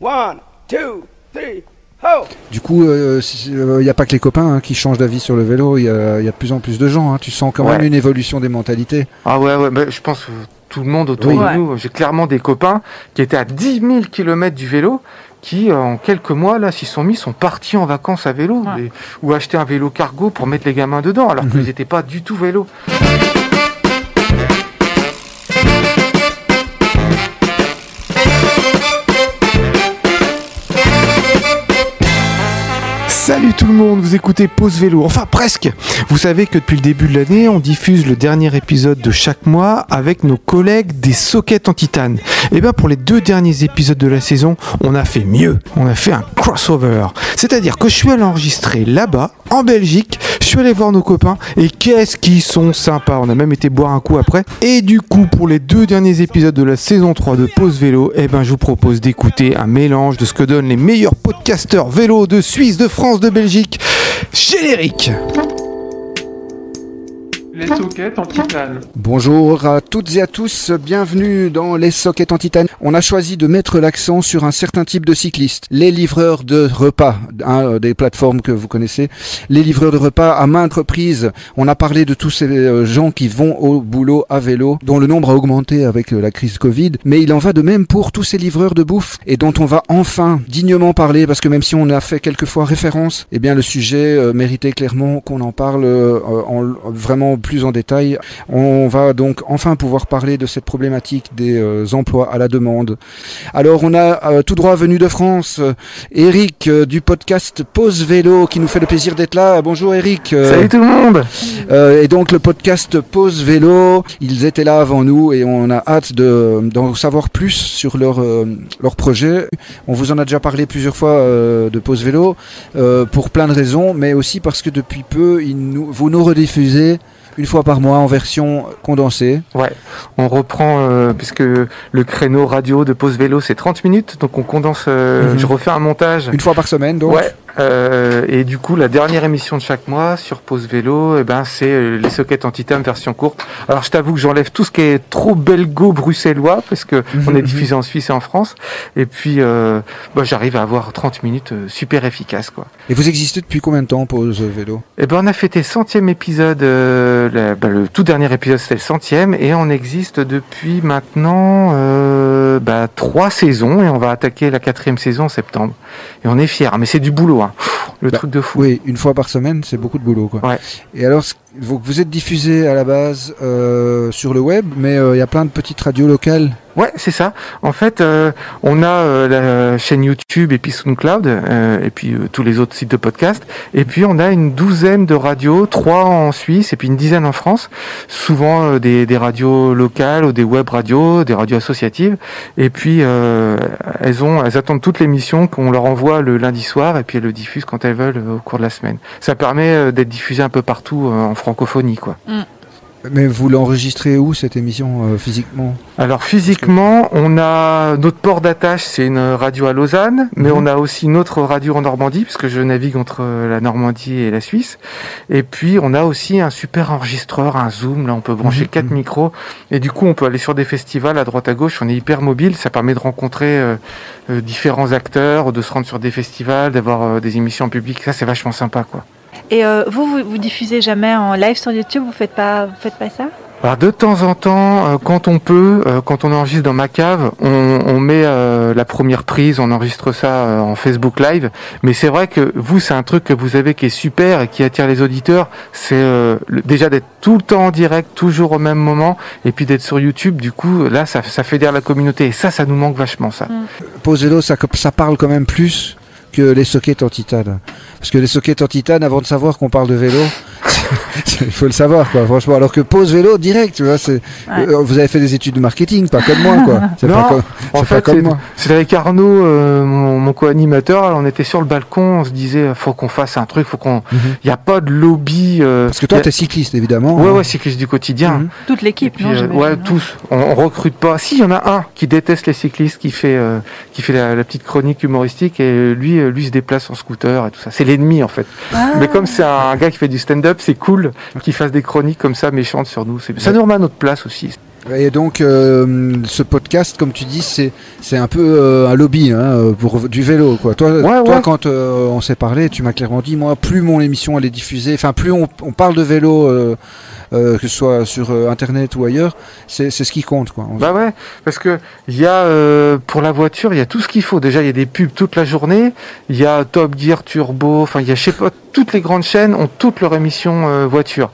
One, two, three, ho! Du coup, il n'y a pas que les copains hein, qui changent d'avis sur le vélo, il y, a de plus en plus de gens. hein. Tu sens quand même une évolution des mentalités. Ah ouais, ouais, bah, je pense que tout le monde autour Oui. de Ouais. nous. J'ai clairement des copains qui étaient à 10 000 km du vélo qui, euh, en quelques mois, là, s'y sont mis, sont partis en vacances à vélo Ouais. ou acheter un vélo cargo pour mettre les gamins dedans, alors Mhm. qu'ils n'étaient pas du tout vélo. Salut tout le monde, vous écoutez Pause Vélo, enfin presque Vous savez que depuis le début de l'année, on diffuse le dernier épisode de chaque mois avec nos collègues des sockets en titane. Et bien pour les deux derniers épisodes de la saison, on a fait mieux, on a fait un crossover. C'est-à-dire que je suis allé enregistrer là-bas, en Belgique, je suis allé voir nos copains, et qu'est-ce qu'ils sont sympas, on a même été boire un coup après. Et du coup, pour les deux derniers épisodes de la saison 3 de Pause Vélo, eh ben je vous propose d'écouter un mélange de ce que donnent les meilleurs podcasteurs vélo de Suisse, de France, de Belgique. Générique Bonjour à toutes et à tous, bienvenue dans les sockets en titane. On a choisi de mettre l'accent sur un certain type de cyclistes, les livreurs de repas, des plateformes que vous connaissez, les livreurs de repas à maintes reprises. On a parlé de tous ces euh, gens qui vont au boulot à vélo, dont le nombre a augmenté avec euh, la crise Covid, mais il en va de même pour tous ces livreurs de bouffe et dont on va enfin dignement parler parce que même si on a fait quelquefois référence, eh bien le sujet euh, méritait clairement qu'on en parle en, vraiment plus en détail. On va donc enfin pouvoir parler de cette problématique des euh, emplois à la demande. Alors on a euh, tout droit venu de France, euh, Eric du podcast Pause Vélo qui nous fait le plaisir d'être là. Bonjour Eric. Salut tout le monde et donc le podcast Pause Vélo, ils étaient là avant nous et on a hâte de d'en savoir plus sur leur leur projet. On vous en a déjà parlé plusieurs fois de Pause Vélo pour plein de raisons, mais aussi parce que depuis peu, ils nous, vous nous rediffusez une fois par mois en version condensée. Ouais, on reprend, euh, puisque le créneau radio de pause vélo c'est 30 minutes, donc on condense, euh, Mhm. je refais un montage. Une fois par semaine, donc. Ouais, euh, et du coup, la dernière émission de chaque mois sur Pause Vélo, eh ben, c'est euh, les sockets en titane version courte. Alors, je t'avoue que j'enlève tout ce qui est trop belgo-bruxellois, parce que on est diffusé en Suisse et en France. Et puis, euh, bah, j'arrive à avoir 30 minutes euh, super efficaces, quoi. Et vous existez depuis combien de temps, Pause Vélo? Eh ben, on a fêté centième épisode, euh, la- bah, le tout dernier épisode c'était le centième, et on existe depuis maintenant bah, trois saisons, et on va attaquer la quatrième saison en septembre. Et on est fiers, mais c'est du boulot, hein. Le Bah, truc de fou. Oui, une fois par semaine, c'est beaucoup de boulot, quoi. Ouais. Et alors, vous êtes diffusé à la base euh, sur le web, mais euh, il y a plein de petites radios locales. Ouais, c'est ça. En fait, euh, on a euh, la chaîne YouTube et puis SoundCloud, euh, et puis tous les autres sites de podcast. Et puis on a une douzaine de radios, trois en Suisse et puis une dizaine en France. Souvent des, radios locales ou des web radios, des radios associatives. Et puis elles ont, elles attendent toute l'émission qu'on leur envoie le lundi soir et puis elles le diffusent quand elles veulent au cours de la semaine. Ça permet d'être diffusé un peu partout en francophonie, quoi. Mais vous l'enregistrez où cette émission euh, physiquement? Alors physiquement, on a notre port d'attache, c'est une radio à Lausanne, mais Mhm. on a aussi une autre radio en Normandie, puisque je navigue entre la Normandie et la Suisse. Et puis on a aussi un super enregistreur, un zoom, là on peut brancher Mhm, quatre micros, et du coup on peut aller sur des festivals à droite à gauche, on est hyper mobile, ça permet de rencontrer euh, euh, différents acteurs, de se rendre sur des festivals, d'avoir euh, des émissions en public, ça c'est vachement sympa quoi. Et euh, vous, vous, vous diffusez jamais en live sur YouTube Vous faites pas, vous faites pas ça? Alors de temps en temps, euh, quand on peut, euh, quand on enregistre dans ma cave, on, on met euh, la première prise, on enregistre ça euh, en Facebook Live. Mais c'est vrai que vous, c'est un truc que vous avez qui est super et qui attire les auditeurs. C'est euh, déjà d'être tout le temps en direct, toujours au même moment, et puis d'être sur YouTube. Du coup, là, ça, ça fédère la communauté. Et ça, ça nous manque vachement, ça. Pause Vélo, ça, ça parle quand même plus que les sockets en titane. Parce que les sockets en titane, avant de savoir qu'on parle de vélo, il faut le savoir, quoi, franchement. Alors que Pause Vélo, direct, tu vois, c'est, Ouais. euh, vous avez fait des études de marketing, pas comme moi, quoi. C'est Non, pas comme, En pas fait, comme moi. c'est avec Arnaud, euh, mon, mon co-animateur. alors On était sur le balcon, on se disait, faut qu'on fasse un truc, faut qu'on. Mhm. Il n'y a pas de lobby. euh, Parce que toi, a- t'es cycliste, évidemment. Ouais, hein. ouais, cycliste du quotidien. Mhm. Toute l'équipe, puis, non euh, ouais, non tous. On, on recrute pas. Si, il y en a un qui déteste les cyclistes, qui fait, euh, qui fait la, la petite chronique humoristique, et lui, euh, lui se déplace en scooter et tout ça. C'est l'ennemi en fait. Ah. Mais comme c'est un gars qui fait du stand-up, c'est cool qu'il fasse des chroniques comme ça méchantes sur nous. Ça nous remet à notre place aussi. Et donc, euh, ce podcast, comme tu dis, c'est c'est un peu euh, un lobby hein, pour du vélo. Quoi. Toi, Ouais, toi ouais. quand euh, on s'est parlé, tu m'as clairement dit, moi, plus mon émission elle est diffusée, enfin, plus on, on parle de vélo, euh, que ce soit sur euh, Internet ou ailleurs, c'est ce qui compte. Quoi. Bah ouais, parce que y a euh, pour la voiture, il y a tout ce qu'il faut. Déjà, il y a des pubs toute la journée. Il y a Top Gear Turbo. Enfin, il y a je sais pas. Toutes les grandes chaînes ont toutes leurs émissions euh, voiture.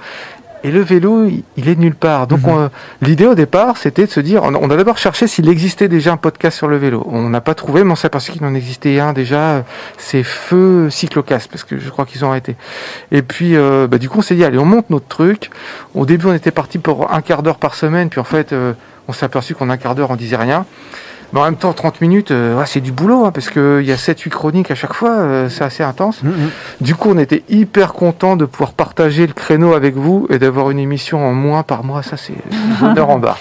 Et le vélo, il- est nulle part. Donc, Mhm. l'idée au départ, c'était de se dire, on on a d'abord cherché s'il existait déjà un podcast sur le vélo. On n'a pas trouvé, mais on s'est aperçu qu'il en existait un déjà. euh, C'est Feu Cyclocast, parce que je crois qu'ils ont arrêté. Et puis, euh, bah, du coup, on s'est dit, allez, on monte notre truc. Au début, on était parti pour un quart d'heure par semaine, puis en fait, euh, on s'est aperçu qu'en un quart d'heure, on disait rien. Mais en même temps, 30 minutes, euh, ouais, c'est du boulot, hein, parce qu'il y a 7-8 chroniques à chaque fois, euh, c'est assez intense. Mhm. Du coup, on était hyper content de pouvoir partager le créneau avec vous et d'avoir une émission en moins par mois. Ça, c'est bonheur en barre.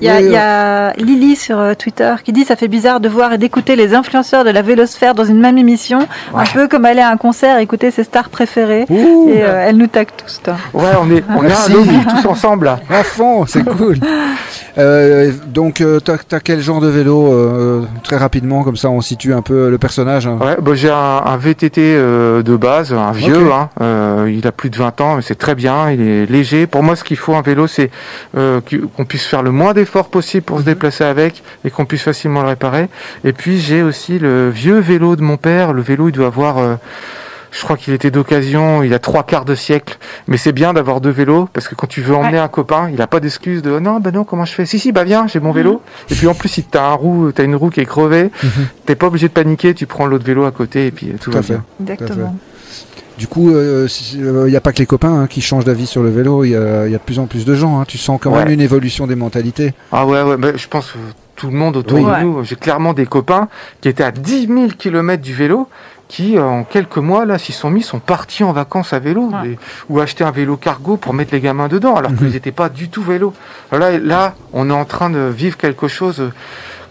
Il y a, Oui, il y euh, a Lily sur euh, Twitter qui dit ça fait bizarre de voir et d'écouter les influenceurs de la vélosphère dans une même émission, un Ouais. peu comme aller à un concert, écouter ses stars préférées. Ouh, Et euh, elle nous tag tous. toi. Ouais, on est, on est un lobby tous ensemble là. à fond, c'est cool. Euh, donc, euh, t'as as quel genre de vélo euh, Très rapidement, comme ça, on situe un peu le personnage. hein? Ouais, bah, j'ai un, un VTT euh, de base, un vieux. Ok. Hein, euh, il a plus de 20 ans, mais c'est très bien. Il est léger. Pour moi, ce qu'il faut un vélo, c'est euh, qu'on puisse faire le moins d'efforts possible pour se déplacer avec et qu'on puisse facilement le réparer. Et puis j'ai aussi le vieux vélo de mon père. Le vélo, il doit avoir euh, je crois qu'il était d'occasion, il a trois quarts de siècle. Mais c'est bien d'avoir deux vélos parce que quand tu veux emmener un copain, il a pas d'excuse de non, bah non, comment je fais? Si, si, bah viens, j'ai mon vélo. Et puis en plus, si t'as un roue, t'as une roue qui est crevée, t'es pas obligé de paniquer, tu prends l'autre vélo à côté et puis euh, tout va bien. Exactement. Du coup, il n'y a pas que les copains hein, qui changent d'avis sur le vélo, il y a, y a de plus en plus de gens. hein. Tu sens quand même une évolution des mentalités. Ah ouais, ouais, bah, je pense que tout le monde autour Oui. de Ouais. nous, j'ai clairement des copains qui étaient à 10 000 km du vélo qui, euh, en quelques mois, là, s'y sont mis, sont partis en vacances à vélo Ouais. ou acheter un vélo cargo pour mettre les gamins dedans, alors Mhm. qu'ils n'étaient pas du tout vélo. Là, là, on est en train de vivre quelque chose. euh,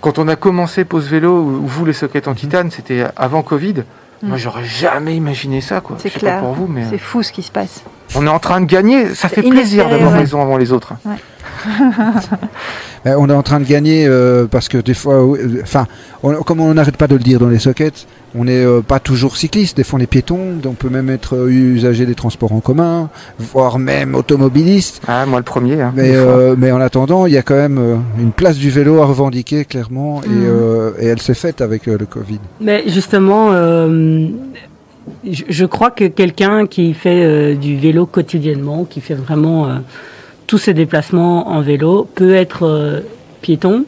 Quand on a commencé Pause Vélo, ou ou vous, les sockets en Mhm. titane, c'était avant Covid. Moi, j'aurais jamais imaginé ça, quoi. C'est clair. pas pour vous, mais C'est fou ce qui se passe. on est en train de gagner. Ça fait plaisir d'avoir ouais. raison avant les autres. Euh, on est en train de gagner euh, parce que des fois, euh, enfin, comme on n'arrête pas de le dire dans les sockets, on n'est euh, pas toujours cycliste. Des fois, on est piéton, on peut même être euh, usager des transports en commun, voire même automobiliste. Ah, moi, le premier. hein, Mais, euh, en attendant, il y a quand même euh, une place du vélo à revendiquer clairement, et, et elle s'est faite avec euh, le Covid. Mais justement, euh, je, je crois que quelqu'un qui fait euh, du vélo quotidiennement, qui fait vraiment euh, tous ses déplacements en vélo, peut être euh, piéton,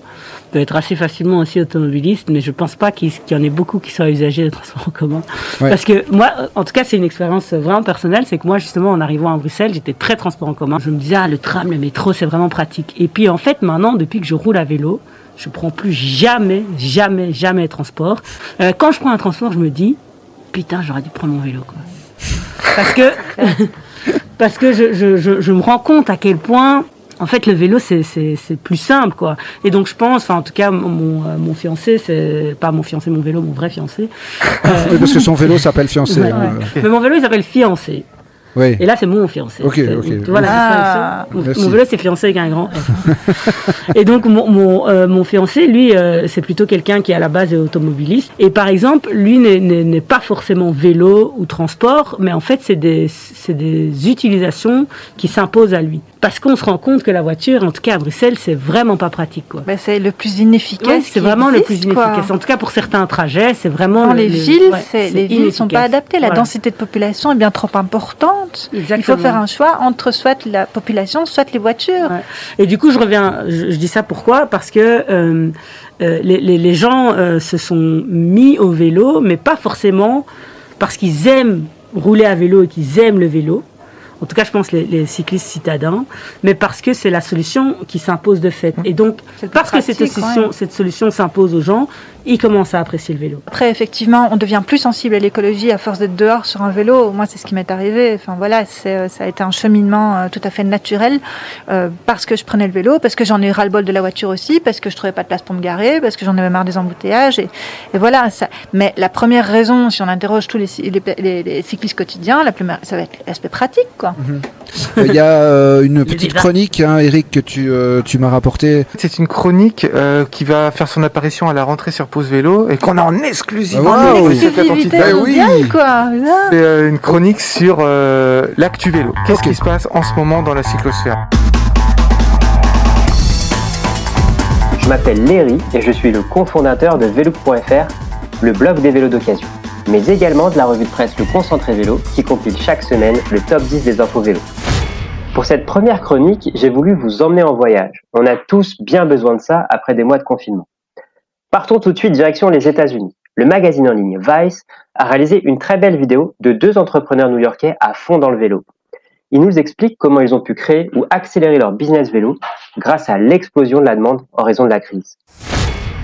peut être assez facilement aussi automobiliste, mais je pense pas qu'il y en ait beaucoup qui soient usagers de transport en commun. Ouais. Parce que moi, en tout cas, c'est une expérience vraiment personnelle, c'est que moi, justement, en arrivant à Bruxelles, j'étais très transport en commun. Je me disais, ah, le tram, le métro, c'est vraiment pratique. Et puis, en fait, maintenant, depuis que je roule à vélo, je prends plus jamais, jamais, jamais de transport. Euh, quand je prends un transport, je me dis, putain, j'aurais dû prendre mon vélo, quoi. Parce que, parce que je, je, je, je me rends compte à quel point, en fait, le vélo, c'est, c'est, c'est plus simple, quoi. Et donc, je pense, enfin, en tout cas, mon, mon, euh, fiancé, c'est pas mon fiancé, mon vélo, mon vrai fiancé. Euh, parce que son vélo s'appelle fiancé. Ouais, hein, ouais. Mais mon vélo, il s'appelle fiancé. Oui. Et là, c'est mon fiancé. Ok, ok. Voilà, Ah. c'est ça. Mon- mon vélo, c'est fiancé avec un grand F. et donc, mon, mon, euh, mon fiancé, lui, euh, c'est plutôt quelqu'un qui, à la base, est automobiliste. Et par exemple, lui n'est- pas forcément vélo ou transport, mais en fait, c'est des, c'est des utilisations qui s'imposent à lui. Parce qu'on se rend compte que la voiture, en tout cas à Bruxelles, c'est vraiment pas pratique. Ben, c'est le plus inefficace. Ouais, c'est vraiment le plus quoi. inefficace. En tout cas, pour certains trajets, c'est vraiment Dans le- les le- villes, ouais, les villes ne sont pas adaptées. La Voilà. densité de population est bien trop importante. Il faut faire un choix entre soit la population, soit les voitures. Et du coup, je reviens, je, dis ça pourquoi? Parce que euh, euh, les gens euh, se sont mis au vélo, mais pas forcément parce qu'ils aiment rouler à vélo et qu'ils aiment le vélo. En tout cas, je pense les, les cyclistes citadins, mais parce que c'est la solution qui s'impose de fait. Et donc, parce que cette solution, cette solution s'impose aux gens, ils commencent à apprécier le vélo. Après, effectivement, on devient plus sensible à l'écologie à force d'être dehors sur un vélo. Moi, c'est ce qui m'est arrivé. Enfin, voilà, c'est, ça a été un cheminement euh, tout à fait naturel euh, parce que je prenais le vélo, parce que j'en ai eu ras-le-bol de la voiture aussi, parce que je trouvais pas de place pour me garer, parce que j'en avais marre des embouteillages. Et, et voilà. Ça. Mais la première raison, si on interroge tous les, cy- les, les- les cyclistes quotidiens, la plus, ça va être l'aspect pratique, quoi. Quoi. Euh, Il y a euh, une petite chronique, hein, Eric, que tu, euh, tu m'as rapporté. C'est une chronique euh, qui va faire son apparition à la rentrée sur Pause Vélo et qu'on a en exclusivité. Ah oui. Exclusivité. Bah quoi. C'est euh, une chronique sur euh, l'actu vélo. Qu'est-ce qui se passe en ce moment dans la cyclosphère? Je m'appelle Léry et je suis le cofondateur de Velook.fr, le blog des vélos d'occasion, mais également de la revue de presse Le Concentré Vélo qui compile chaque semaine le top 10 des infos vélo. Pour cette première chronique, j'ai voulu vous emmener en voyage. On a tous bien besoin de ça après des mois de confinement. Partons tout de suite direction les États-Unis. Le magazine en ligne Vice a réalisé une très belle vidéo de deux entrepreneurs new-yorkais à fond dans le vélo. Ils nous expliquent comment ils ont pu créer ou accélérer leur business vélo grâce à l'explosion de la demande en raison de la crise.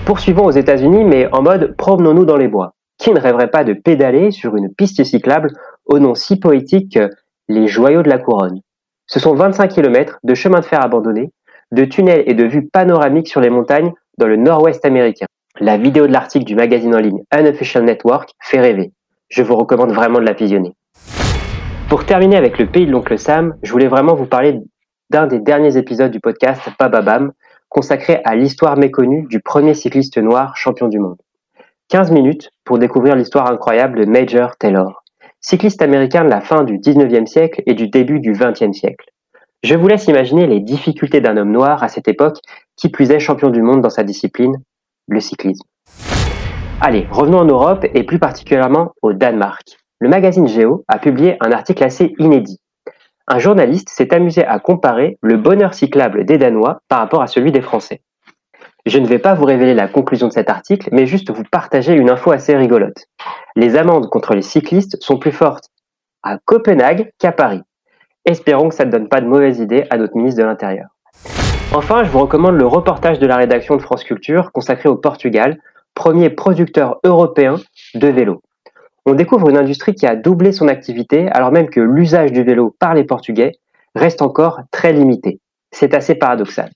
Poursuivons aux États-Unis, mais en mode promenons-nous dans les bois. Qui ne rêverait pas de pédaler sur une piste cyclable au nom si poétique que les joyaux de la couronne Ce sont 25 km de chemins de fer abandonnés, de tunnels et de vues panoramiques sur les montagnes dans le nord-ouest américain. La vidéo de l'article du magazine en ligne Unofficial Network fait rêver. Je vous recommande vraiment de la visionner. Pour terminer avec le pays de l'oncle Sam, je voulais vraiment vous parler d'un des derniers épisodes du podcast Bababam, consacré à l'histoire méconnue du premier cycliste noir champion du monde. 15 minutes pour découvrir l'histoire incroyable de Major Taylor, cycliste américain de la fin du 19e siècle et du début du 20e siècle. Je vous laisse imaginer les difficultés d'un homme noir à cette époque, qui plus est champion du monde dans sa discipline, le cyclisme. Allez, revenons en Europe et plus particulièrement au Danemark. Le magazine Géo a publié un article assez inédit un journaliste s'est amusé à comparer le bonheur cyclable des Danois par rapport à celui des Français. Je ne vais pas vous révéler la conclusion de cet article, mais juste vous partager une info assez rigolote. Les amendes contre les cyclistes sont plus fortes à Copenhague qu'à Paris. Espérons que ça ne donne pas de mauvaises idées à notre ministre de l'Intérieur. Enfin, je vous recommande le reportage de la rédaction de France Culture consacré au Portugal, premier producteur européen de vélos on découvre une industrie qui a doublé son activité alors même que l'usage du vélo par les Portugais reste encore très limité. C'est assez paradoxal.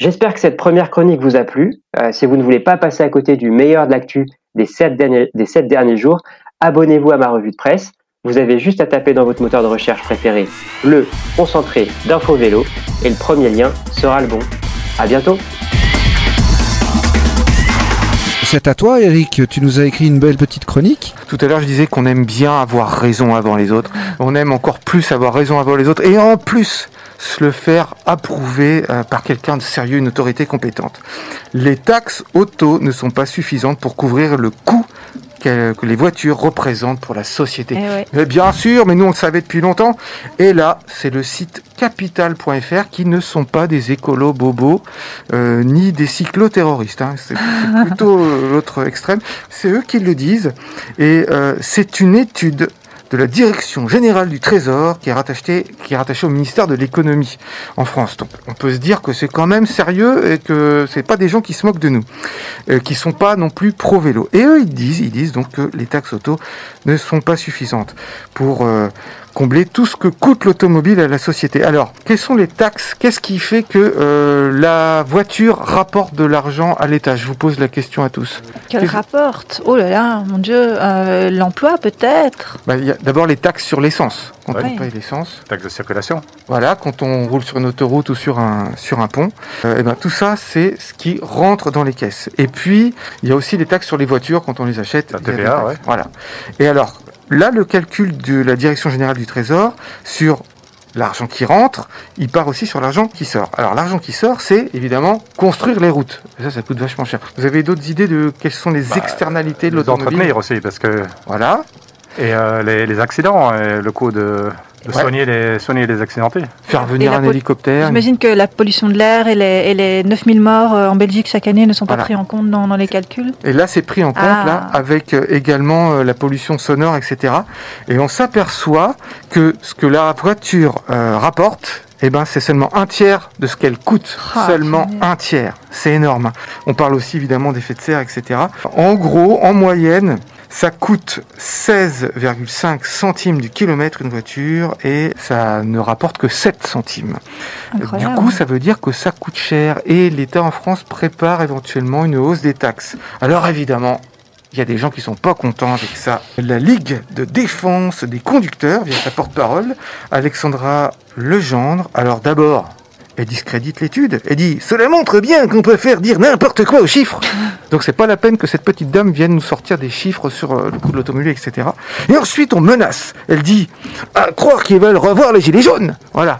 J'espère que cette première chronique vous a plu. Euh, si vous ne voulez pas passer à côté du meilleur de l'actu des sept derniers, jours, abonnez-vous à ma revue de presse. Vous avez juste à taper dans votre moteur de recherche préféré le concentré d'info vélo et le premier lien sera le bon. À bientôt! C'est à toi, Eric. Tu nous as écrit une belle petite chronique. Tout à l'heure, je disais qu'on aime bien avoir raison avant les autres. On aime encore plus avoir raison avant les autres. Et en plus, se le faire approuver euh, par quelqu'un de sérieux, une autorité compétente. Les taxes auto ne sont pas suffisantes pour couvrir le coût que, les voitures représentent pour la société. Eh ouais. Mais bien sûr, mais nous on le savait depuis longtemps. Et là, c'est le site capital.fr qui ne sont pas des écolos bobos euh, ni des cycloterroristes. Hein. C'est c'est plutôt euh, l'autre extrême. C'est eux qui le disent. Et euh, c'est une étude de la Direction générale du Trésor qui est rattachée, qui est rattachée au ministère de l'économie en France. Donc on peut se dire que c'est quand même sérieux et que c'est pas des gens qui se moquent de nous, euh, qui sont pas non plus pro vélo. Et eux ils disent, ils disent donc que les taxes auto ne sont pas suffisantes pour euh, combler tout ce que coûte l'automobile à la société. Alors, quelles sont les taxes? Qu'est-ce qui fait que euh, la voiture rapporte de l'argent à l'État? Je vous pose la question à tous. Quel Qu'est-ce- rapporte? Oh là là, mon Dieu, euh, l'emploi peut-être? Bah, Il y a d'abord les taxes sur l'essence. Quand Ouais. on paye l'essence, Taxe de circulation. voilà, quand on roule sur une autoroute ou sur un, sur un pont, euh, eh ben, tout ça, c'est ce qui rentre dans les caisses. Et puis, il y a aussi les taxes sur les voitures quand on les achète. La TVA, taxes. ouais. Voilà. Et alors, là, le calcul de la Direction Générale du Trésor sur l'argent qui rentre, il part aussi sur l'argent qui sort. Alors, l'argent qui sort, c'est évidemment construire les routes. Ça, ça coûte vachement cher. Vous avez d'autres idées de quelles sont les Bah, externalités de l'automobile? entretenir aussi, parce que. Voilà. Et euh, les, les accidents, et le coût de Ouais. soigner, les, soigner les accidentés. Faire venir un hélicoptère. J'imagine que la pollution de l'air et les, et les 9000 morts euh, en Belgique chaque année ne sont pas Voilà. pris en compte dans, dans les calculs. Et là, c'est pris en compte Ah. là avec euh, également euh, la pollution sonore, etc. Et on s'aperçoit que ce que la voiture euh, rapporte, eh ben, c'est seulement un tiers de ce qu'elle coûte. Ah, seulement un tiers. C'est énorme. On parle aussi évidemment d'effets de serre, etc. En gros, en moyenne, ça coûte 16,5 centimes du kilomètre une voiture et ça ne rapporte que 7 centimes. Incroyable. Du coup, ça veut dire que ça coûte cher et l'État en France prépare éventuellement une hausse des taxes. Alors évidemment, il y a des gens qui sont pas contents avec ça. La Ligue de défense des conducteurs, via sa porte-parole, Alexandra Legendre. Alors d'abord, elle discrédite l'étude. Elle dit Cela montre bien qu'on peut faire dire n'importe quoi aux chiffres. Donc c'est pas la peine que cette petite dame vienne nous sortir des chiffres sur euh, le coût de l'automobile, etc. Et ensuite on menace. Elle dit À croire qu'ils veulent revoir les gilets jaunes. Voilà.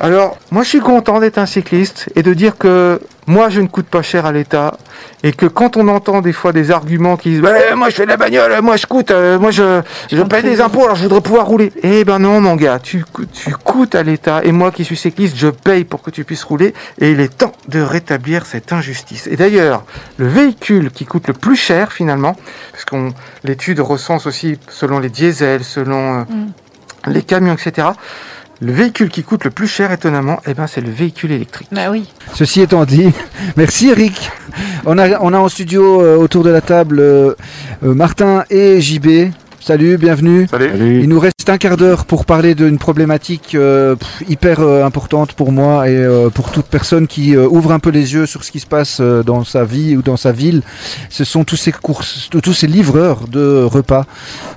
Alors, moi je suis content d'être un cycliste et de dire que moi je ne coûte pas cher à l'État et que quand on entend des fois des arguments qui disent moi je fais de la bagnole, moi je coûte, euh, moi je, je paye des impôts alors je voudrais pouvoir rouler. Eh ben non mon gars, tu, tu coûtes à l'État et moi qui suis cycliste, je paye pour que tu puisses rouler et il est temps de rétablir cette injustice. Et d'ailleurs, le véhicule qui coûte le plus cher finalement, parce qu'on l'étude recense aussi selon les diesels, selon euh, les camions, etc. Le véhicule qui coûte le plus cher, étonnamment, eh ben, c'est le véhicule électrique. Bah oui. Ceci étant dit, merci Eric. On a, on a en studio euh, autour de la table euh, euh, Martin et JB. Salut, bienvenue. Salut. Il nous reste un quart d'heure pour parler d'une problématique euh, hyper euh, importante pour moi et euh, pour toute personne qui euh, ouvre un peu les yeux sur ce qui se passe euh, dans sa vie ou dans sa ville. Ce sont tous ces courses, tous ces livreurs de repas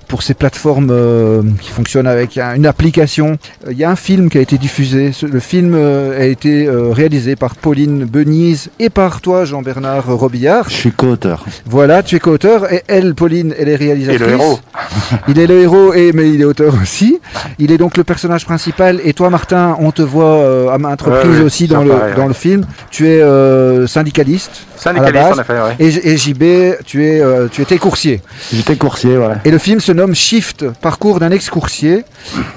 pour ces plateformes euh, qui fonctionnent avec un- une application. Euh, Il y a un film qui a été diffusé. Le film euh, a été euh, réalisé par Pauline Benise et par toi, Jean-Bernard Robillard. Je suis co-auteur. Voilà, tu es co-auteur et elle, Pauline, elle est réalisatrice. Et le héros. Il est le héros, et, mais il est auteur aussi. Il est donc le personnage principal. Et toi, Martin, on te voit euh, à maintes reprises ouais, aussi dans, le, dans ouais. le film. Tu es euh, syndicaliste. Syndicaliste, base. en effet, ouais. Et, et JB, tu, es, euh, tu étais coursier. J'étais coursier, voilà. Et le film se nomme Shift, parcours d'un ex-coursier.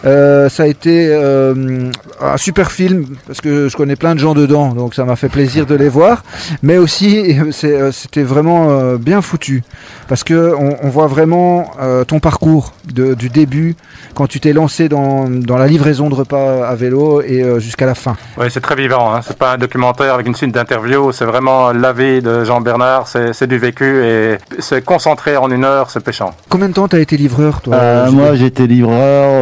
Ça a été un super film parce que je connais plein de gens dedans, donc ça m'a fait plaisir de les voir. Mais aussi, c'était vraiment bien foutu parce que on, voit vraiment ton parcours de- du début quand tu t'es lancé dans, dans la livraison de repas à vélo et euh, jusqu'à la fin. Ouais, c'est très vivant. Hein. C'est pas un documentaire avec une suite d'interviews. C'est vraiment la vie de Jean Bernard. C'est c'est du vécu et c'est concentré en une heure, c'est péchant. Combien de temps t'as été livreur, toi Euh, moi, j'étais livreur,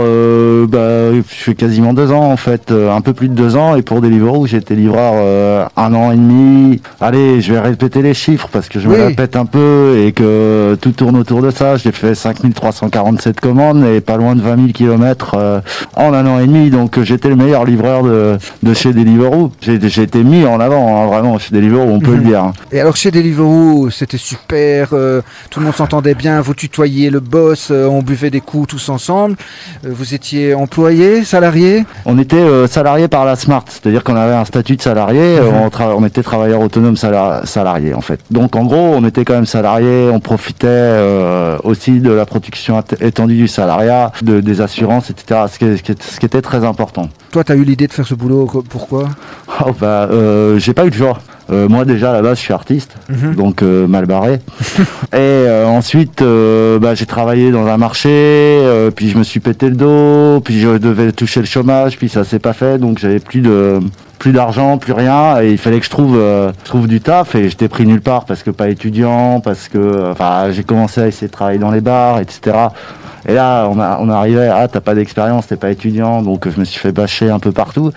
euh, bah, je fais quasiment deux ans en fait, euh, un peu plus de deux ans. Et pour Deliveroo, j'étais livreur euh, un an et demi. Allez, je vais répéter les chiffres parce que je me Oui. la pète un peu et que tout tourne autour de ça. J'ai fait 5347 commandes et pas loin de 20 000 kilomètres euh, en un an et demi. Donc euh, j'étais le meilleur livreur de, de chez Deliveroo. J'ai j'ai été mis en avant, hein, vraiment, chez Deliveroo, on peut Mhm. le dire. hein. Et alors chez Deliveroo, c'était super, euh, tout le monde s'entendait bien, vous tutoyiez le boss, euh, on buvait des coups tous ensemble. Euh, vous étiez employé, salarié? On était salarié par la Smart, c'est-à-dire qu'on avait un statut de salarié, Mhm. on, tra- on était travailleur autonome sala- salarié en fait. Donc en gros, on était quand même salarié, on profitait aussi de la protection at- étendue du salariat, de, des assurances, etc. Ce qui, ce était très important. Toi, tu as eu l'idée de faire ce boulot, pourquoi? Oh, bah, euh, j'ai pas eu de choix. Euh, moi déjà à la base je suis artiste, Mhm. donc euh, mal barré. Et euh, ensuite bah, j'ai travaillé dans un marché, puis je me suis pété le dos, puis je devais toucher le chômage, puis ça s'est pas fait, donc j'avais plus de plus d'argent, plus rien, et il fallait que je trouve je trouve du taf, et j'étais pris nulle part parce que pas étudiant, parce que enfin j'ai commencé à essayer de travailler dans les bars, etc. Et là, on, a, on arrivait, ah, t'as pas d'expérience, t'es pas étudiant, donc je me suis fait bâcher un peu partout.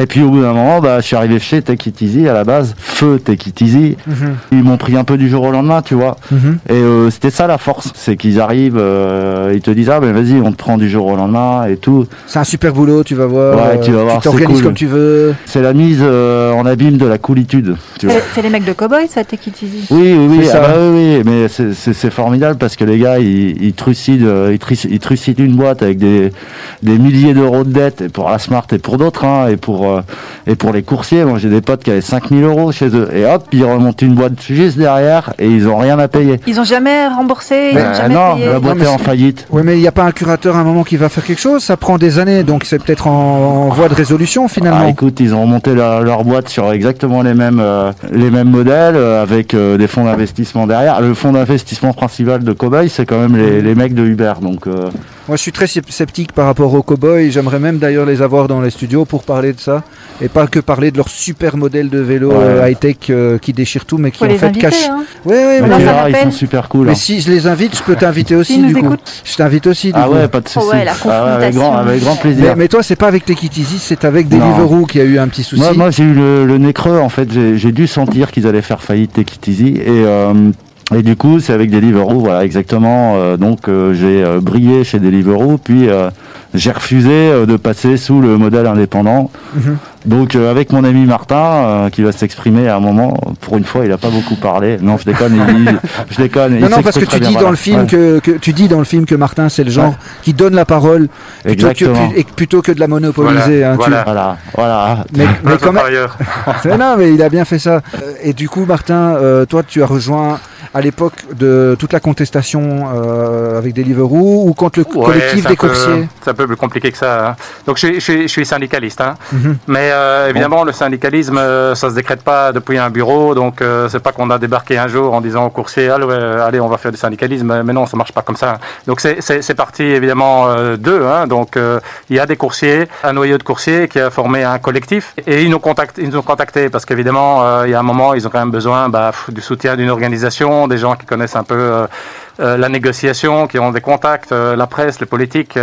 Et puis au bout d'un moment, bah, je suis arrivé chez Take It Easy à la base, feu Take It Easy. Ils m'ont pris un peu du jour au lendemain, tu vois. Mhm. Et euh, c'était ça la force, c'est qu'ils arrivent, euh, ils te disent ah ben vas-y, on te prend du jour au lendemain et tout. C'est un super boulot, tu vas voir. Ouais, tu vas euh, voir, Tu t'organises cool. comme tu veux. C'est la mise euh, en abîme de la coolitude. Tu vois. C'est c'est les mecs de Cowboy, ça, Take It Easy? Oui, oui, oui, C'est ah ça. bah oui, oui, mais c'est- c'est c'est formidable parce que les gars, ils, ils trucident, ils, truc- ils trucident une boîte avec des, des milliers d'euros de dettes et pour la Smart et pour d'autres, hein, et pour euh, et pour les coursiers. Moi, j'ai des potes qui avaient 5000 euros chez eux et hop, ils remontent une boîte juste derrière et ils ont rien à payer. Ils ont jamais remboursé, ils Ben, ont jamais non, payé. la boîte Non, est en faillite. Oui, mais il n'y a pas un curateur à un moment qui va faire quelque chose? Ça prend des années, donc c'est peut-être en, en voie de résolution Ah, finalement. écoute, ils ont remonté leur, leur boîte sur exactement les mêmes euh, les mêmes modèles euh, avec euh, des fonds d'investissement derrière. Le fonds d'investissement principal de Cowboy, c'est quand même les, les mecs de Uber. Donc euh, Moi, je suis très sceptique par rapport aux cowboys. J'aimerais même d'ailleurs les avoir dans les studios pour parler de ça. Et pas que parler de leur super modèle de vélo Ouais. euh, high-tech euh, qui déchire tout, mais qui Faut en les fait inviter. cache. Hein. Oui, oui, mais ils sont super cool. Mais hein. si je les invite, je peux t'inviter aussi du coup. Je t'invite aussi du Ah coup. ouais, pas de souci. ouais, la Ah ouais, avec, grand, confrontation. avec grand Mais, plaisir. mais toi, c'est pas avec Easy, c'est avec. Deliveroo qui a eu un petit souci. Moi, moi j'ai eu le, le nez creux en fait. J'ai dû sentir qu'ils allaient faire faillite Easy et euh, Et du coup, c'est avec Deliveroo, voilà, exactement. Euh, donc, euh, j'ai euh, brillé chez Deliveroo, puis euh, j'ai refusé euh, de passer sous le modèle indépendant. Mhm. Donc, euh, avec mon ami Martin, euh, qui va s'exprimer à un moment, pour une fois, il a pas beaucoup parlé. Non, je déconne, il, je déconne. il Non, non, parce que tu dis bien, dans voilà. le film Ouais. que, que tu dis dans le film que Martin c'est le genre qui donne la parole plutôt que, et plutôt que de la monopoliser. Voilà, hein, tu- voilà. Voilà, voilà. Mais, mais quand même, non, mais il a bien fait ça. Et du coup, Martin, euh, toi, tu as rejoint à l'époque de toute la contestation euh, avec Deliveroo ou contre le Ouais, collectif des coursiers C'est un peu plus compliqué que ça. hein. Donc je, suis- je je suis syndicaliste. hein. Mhm. Mais euh, évidemment, le syndicalisme, euh, ça se décrète pas depuis un bureau. Donc euh, c'est pas qu'on a débarqué un jour en disant aux coursiers, allez, euh, allez, on va faire du syndicalisme. Mais non, ça marche pas comme ça. Donc c'est- parti évidemment euh, d'eux. hein. Donc euh, il y a des coursiers, un noyau de coursiers qui a formé un collectif. Et ils nous contactent, ils nous ont contactés parce qu'évidemment, euh, il y a un moment, ils ont quand même besoin bah, du soutien d'une organisation, des gens qui connaissent un peu euh, euh, la négociation, qui ont des contacts, euh, la presse, les politiques.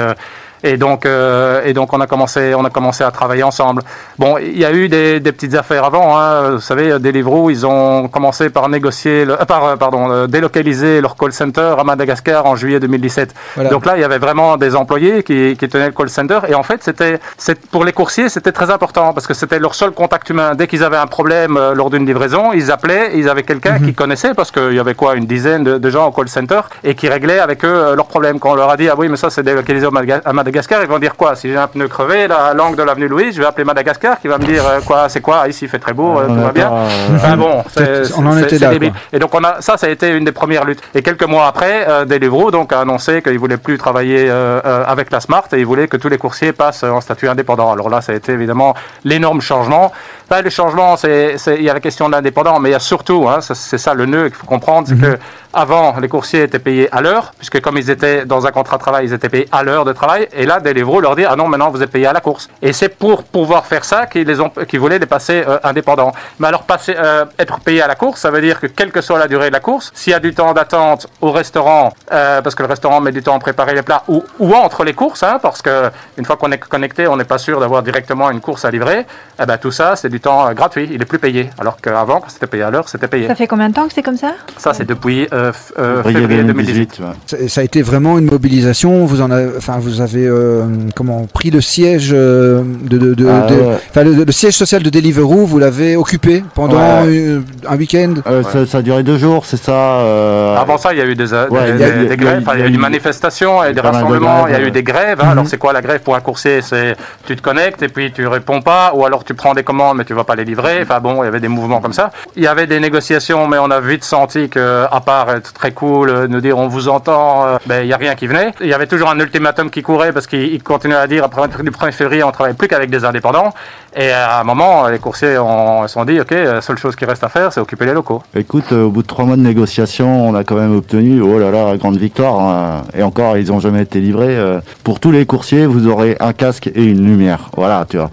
Et donc, euh, et donc on a commencé, on a commencé à travailler ensemble. Bon, il y a eu des, des petites affaires avant. Hein. Vous savez, Deliveroo, ils ont commencé par négocier, le, euh, par, euh, pardon, euh, délocaliser leur call center à Madagascar en juillet 2017. Voilà. Donc là, il y avait vraiment des employés qui, qui tenaient le call center. Et en fait, c'était, c'est- pour les coursiers, c'était très important parce que c'était leur seul contact humain. Dès qu'ils avaient un problème euh, lors d'une livraison, ils appelaient, ils avaient quelqu'un qui connaissait parce qu'il y avait quoi, une dizaine de, de gens au call center et qui réglaient avec eux euh, leurs problèmes. Quand on leur a dit, ah oui, mais ça c'est délocalisé à Madagascar, ils vont dire quoi? Si j'ai un pneu crevé, la langue de l'avenue Louise, je vais appeler Madagascar qui va me dire euh, quoi, c'est quoi? Ici il fait très beau, euh, tout va bien. Enfin bon, c'est- On en était là. Et donc on a, ça, ça a été une des premières luttes. Et quelques mois après, euh, Deliveroo donc a annoncé qu'il voulait plus travailler euh, euh, avec la Smart et il voulait que tous les coursiers passent en statut indépendant. Alors là, ça a été évidemment l'énorme changement. Enfin, le changement, c'est, il y a la question de l'indépendant, mais il y a surtout, hein, c'est ça le nœud qu'il faut comprendre, c'est que avant, les coursiers étaient payés à l'heure, puisque comme ils étaient dans un contrat de travail, ils étaient payés à l'heure de travail. Et là, Deliveroo leur dit, ah non, maintenant vous êtes payés à la course. Et c'est pour pouvoir faire ça qu'ils les ont, qu'ils voulaient les passer euh, indépendants. Mais alors, passer, euh, être payé à la course, ça veut dire que quelle que soit la durée de la course, s'il y a du temps d'attente au restaurant, euh, parce que le restaurant met du temps à préparer les plats, ou, ou entre les courses, hein, parce que une fois qu'on est connecté, on n'est pas sûr d'avoir directement une course à livrer. Eh ben tout ça, c'est du temps euh, gratuit. Il est plus payé. Alors qu'avant, quand c'était payé à l'heure, c'était payé. Ça fait combien de temps que c'est comme ça? Ça, c'est depuis euh, euh, Février février 2018. 2018. ouais. Ça- a été vraiment une mobilisation. Vous en avez, enfin, vous avez euh, comment pris le siège de, de, de- Ah, de- ouais. enfin, le, le siège social de Deliveroo. Vous l'avez occupé pendant Ouais. un week-end? Euh, ça, ça a duré deux jours, c'est ça euh, Avant ça, il y a eu des, Ouais, des, il y a- des- il y a- des il y a- grèves, il y a eu des manifestations et des rassemblements, il y a eu des grèves. hein. Mhm. Alors, c'est quoi la grève pour un coursier C'est tu te connectes et puis tu réponds pas, ou alors tu prends des commandes mais tu vas pas les livrer. Enfin bon, il y avait des mouvements comme ça. Il y avait des négociations, mais on a vite senti que, à part être très cool, euh, nous dire on vous entend, euh, ben il y a rien qui venait. Il y avait toujours un ultimatum qui courait parce qu'il il continuait à dire après le 1er février, on travaille plus qu'avec des indépendants. Et à un moment, les coursiers se sont dit, ok, la seule chose qui reste à faire, c'est occuper les locaux. Écoute, euh, au bout de trois mois de négociation, on a quand même obtenu, oh là là, grande victoire. hein. Et encore, ils ont jamais été livrés. euh. Pour tous les coursiers, vous aurez un casque et une lumière. Voilà, tu vois.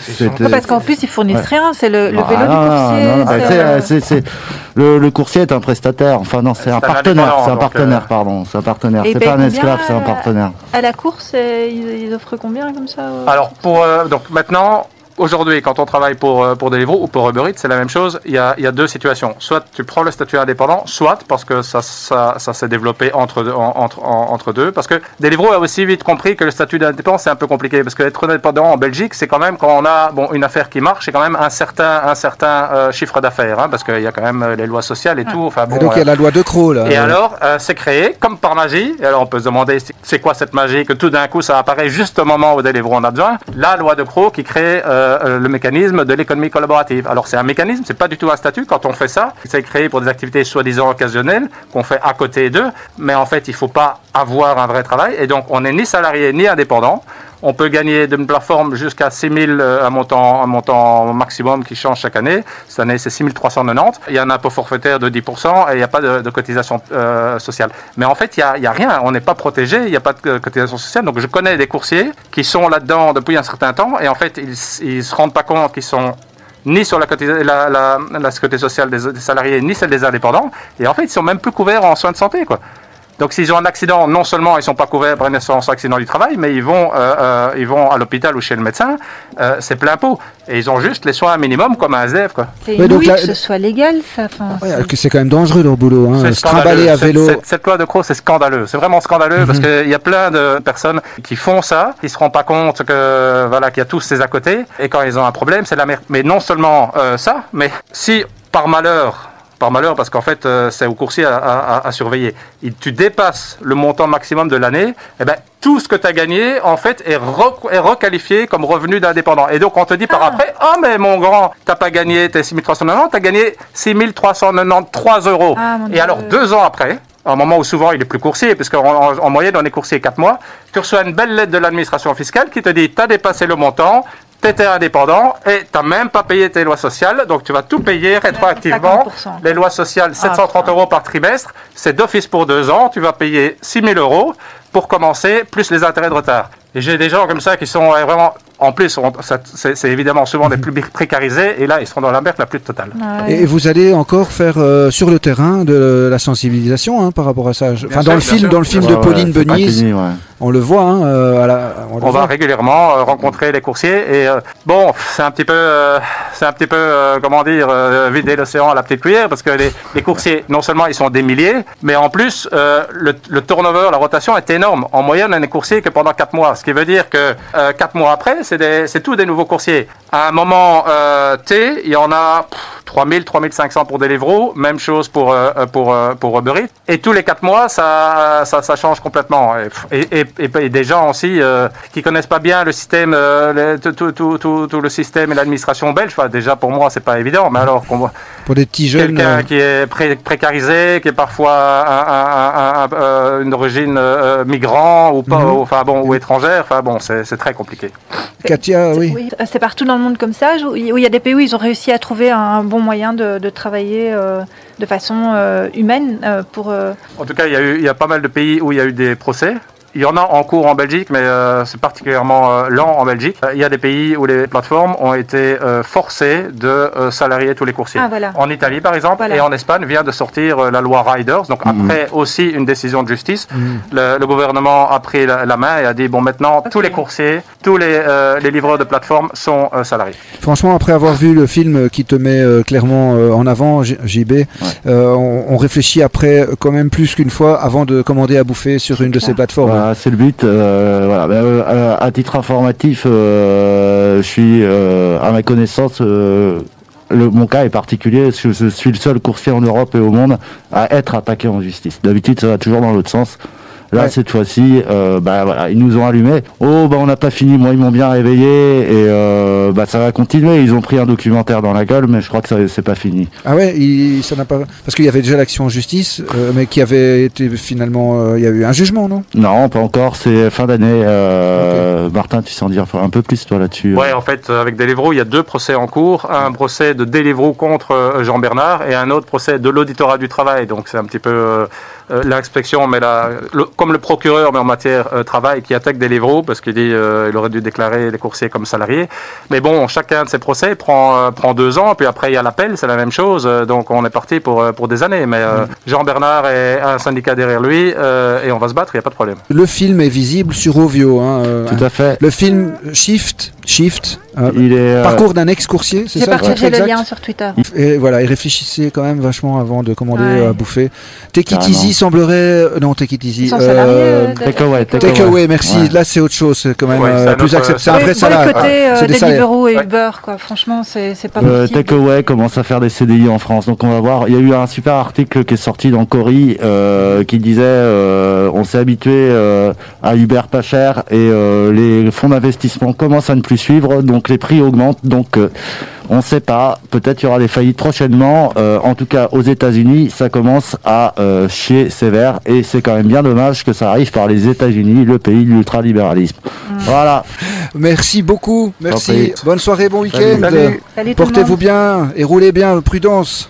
C'était- Ouais, Parce qu'en plus, ils fournissent Ouais. rien, c'est le, le Ah, vélo non, du coursier. non, non, c'est, c'est, c'est- c'est- le, le coursier est un prestataire. Enfin non, c'est un un partenaire. C'est un partenaire, euh, pardon. C'est un partenaire. Et C'est paye pas un esclave, c'est un partenaire. À la course, ils, ils offrent combien comme ça Alors pour euh, donc maintenant aujourd'hui quand on travaille pour euh, pour Deliveroo ou pour Uber Eats c'est la même chose. Il y a il y a deux situations. Soit tu prends le statut indépendant, soit parce que ça ça ça s'est développé entre entre en- entre deux parce que Deliveroo a aussi vite compris que le statut d'indépendant c'est un peu compliqué parce que être indépendant en Belgique c'est quand même quand on a bon une affaire qui marche c'est quand même un certain un certain euh, chiffre d'affaires hein, parce qu'il y a quand même euh, les lois sociales et tout. Enfin Et donc il y a la loi de Croc là. et alors, euh, c'est créé comme par magie. Et alors, on peut se demander c'est- quoi cette magie que tout d'un coup ça apparaît juste au moment où Deliveroo en a besoin? La loi de Croc qui crée euh, euh, le mécanisme de l'économie collaborative. Alors, c'est un mécanisme, c'est pas du tout un statut. Quand on fait ça, c'est créé pour des activités soi-disant occasionnelles qu'on fait à côté d'eux. Mais en fait, il faut pas avoir un vrai travail. Et donc, on n'est ni salarié ni indépendant. On peut gagner d'une plateforme jusqu'à 6 000, euh, un montant, un montant maximum qui change chaque année. Cette année, c'est 6 390. Il y a un impôt forfaitaire de 10% et il n'y a pas de, cotisation euh, sociale. Mais en fait, il n'y a, rien. On n'est pas protégé, il n'y a pas de euh, cotisation sociale. Donc, je connais des coursiers qui sont là-dedans depuis un certain temps et en fait, ils ne se rendent pas compte qu'ils sont ni sur la, la sécurité sociale des, des salariés, ni celle des indépendants. Et en fait, ils sont même plus couverts en soins de santé, quoi. Donc s'ils ont un accident, non seulement ils sont pas couverts par une assurance accident du travail, mais ils vont, euh, euh, ils vont à l'hôpital ou chez le médecin, euh, c'est plein pot. Et ils ont juste les soins minimum comme un. Quoi. C'est Ouais, donc là- que ce soit légal, ça. Enfin, Ouais, c'est- que c'est quand même dangereux leur boulot. Hein. C'est Se trimballer à Cette- vélo. Cette, cette loi de Croix, c'est scandaleux. C'est vraiment scandaleux parce Mhm. qu'il y a plein de personnes qui font ça, qui se rendent pas compte que voilà qu'il y a tous ces à côté. Et quand ils ont un problème, c'est la merde. Mais non seulement euh, ça, mais si par malheur par malheur, parce qu'en fait, euh, c'est au coursier à, à- à- à surveiller. Il- tu dépasses le montant maximum de l'année, eh ben, tout ce que tu as gagné, en fait, est, re- est requalifié comme revenu d'indépendant. Et donc, on te dit par après, oh, mais mon grand, t'as pas gagné tes 6390, t'as gagné 6393 euros. Ah, Et Dieu. alors, deux ans après, un moment où souvent il est plus coursier, parce qu'en en, en moyenne on est coursier 4 mois, tu reçois une belle lettre de l'administration fiscale qui te dit tu as dépassé le montant, tu étais indépendant et tu n'as même pas payé tes lois sociales, donc tu vas tout payer rétroactivement. 50%. Les lois sociales, 730 putain. euros par trimestre, c'est d'office pour deux ans, tu vas payer 6 000 euros pour commencer, plus les intérêts de retard. Et j'ai des gens comme ça qui sont euh, vraiment, en plus, c'est évidemment souvent des plus précarisés, et là ils seront dans la merde la plus totale. Ouais. Et vous allez encore faire euh, sur le terrain de la sensibilisation hein, par rapport à ça. Enfin, dans le film, sûr. dans le film Ouais, de Pauline ouais. on le voit. Hein, euh, à la, on va voit. régulièrement euh, rencontrer les coursiers et euh, bon, c'est un petit peu, euh, c'est un petit peu, euh, comment dire, euh, vider l'océan à la petite cuillère parce que les, les coursiers, non seulement ils sont des milliers, mais en plus euh, le, le turnover, la rotation est énorme. En moyenne, on n'est coursier que pendant 4 mois, ce qui veut dire que euh, 4 mois après, c'est tous des nouveaux coursiers. À un moment euh, T, il y en a pff, 3000, 3500 pour Deliveroo, même chose pour euh, euh, pour euh, pour Uber Eats. Et tous les 4 mois, ça ça, ça change complètement. Et, et, et- et des gens aussi qui connaissent pas bien le système, tout, tout, tout, tout, tout le système et l'administration belge. Enfin, déjà pour moi, c'est pas évident. Mais alors Pour des petits jeunes. quelqu'un qui est pré- précarisé, qui est parfois un- un- un- un- une origine migrant ou pas, Mhm. ou- enfin bon, ou étrangère. Enfin bon, c'est très compliqué. Katia, oui. Oui, c'est partout dans le monde comme ça, où il y a des pays où ils ont réussi à trouver un bon moyen de, de travailler euh, de façon euh, humaine euh, pour. euh, En tout cas, il y, a eu, il y a pas mal de pays où il y a eu des procès. Il y en a en cours en Belgique, mais euh, c'est particulièrement euh, lent en Belgique. Il y a des pays où les plateformes ont été euh, forcées de euh, salarier tous les coursiers. Ah, voilà. En Italie, par exemple, Voilà. et en Espagne vient de sortir euh, la loi Riders. Donc Mhm. après aussi une décision de justice, Mhm. le, le gouvernement a pris la, la main et a dit bon maintenant tous les coursiers, tous les, euh, les livreurs de plateformes sont euh, salariés. Franchement, après avoir vu le film qui te met euh, clairement euh, en avant, J- JB, euh, on, on réfléchit après quand même plus qu'une fois avant de commander à bouffer sur une de ces plateformes. C'est le but. euh, voilà. Euh, à titre informatif, euh, je suis, à ma connaissance, le, mon cas est particulier. que Je, suis le seul coursier en Europe et au monde à être attaqué en justice. D'habitude, ça va toujours dans l'autre sens. Là, Ouais. cette fois-ci, euh, bah voilà, ils nous ont allumés. Oh, bah on n'a pas fini. Moi, ils m'ont bien réveillé et euh, bah ça va continuer. Ils ont pris un documentaire dans la gueule, mais je crois que ça c'est pas fini. Ah ouais, il, ça n'a pas parce qu'il y avait déjà l'action en justice, euh, mais qui avait été finalement, euh, il y a eu un jugement, non? Non, pas encore. C'est fin d'année. Euh, Martin, tu sais en dire un peu plus toi là-dessus. Ouais, en fait, euh, avec Deliveroo, il y a deux procès en cours. Un procès de Deliveroo contre euh, Jean Bernard et un autre procès de l'auditorat du travail. Donc c'est un petit peu euh, euh, l'inspection, mais la, le- comme le procureur, mais en matière euh, travail, qui attaque Deliveroo parce qu'il dit euh, il aurait dû déclarer les coursiers comme salariés. Mais bon, chacun de ces procès prend euh, prend deux ans, puis après il y a l'appel, c'est la même chose. Euh, donc on est parti pour euh, pour des années. Mais euh, Jean Bernard est un syndicat derrière lui euh, et on va se battre, il n'y a pas de problème. Le film est visible sur Ovio. Hein, euh, Tout à fait. Le film Shift, Shift, euh, Il est. euh, parcours d'un ex-coursier, c'est ça partagé le lien sur Twitter. Et voilà, et réfléchissez quand même vachement avant de commander Ouais. à bouffer. Take It. Easy semblerait, euh, non Take It Easy. Euh, euh, Takeaway, de- Take away, merci. Ouais. Là, c'est autre chose, c'est quand même Ouais, euh, c'est un plus acceptable. C'est un c'est- vrai euh, C'est des salaires. Deliveroo et Ouais. Uber, quoi. Franchement, c'est c'est pas Euh, possible. Takeaway commence à faire des CDI en France, donc on va voir. Il y a eu un super article qui est sorti dans Cori euh, qui disait euh, on s'est habitué euh, à Uber pas cher et euh, les fonds d'investissement commencent à ne plus suivre, donc les prix augmentent. Donc euh, on ne sait pas, peut-être il y aura des faillites prochainement. Euh, en tout cas, aux États-Unis, ça commence à euh, chier sévère et c'est quand même bien dommage que ça arrive par les États-Unis, le pays de l'ultralibéralisme. Voilà. Merci beaucoup, merci. Bonne soirée, bon week-end. Portez-vous bien et roulez bien, prudence.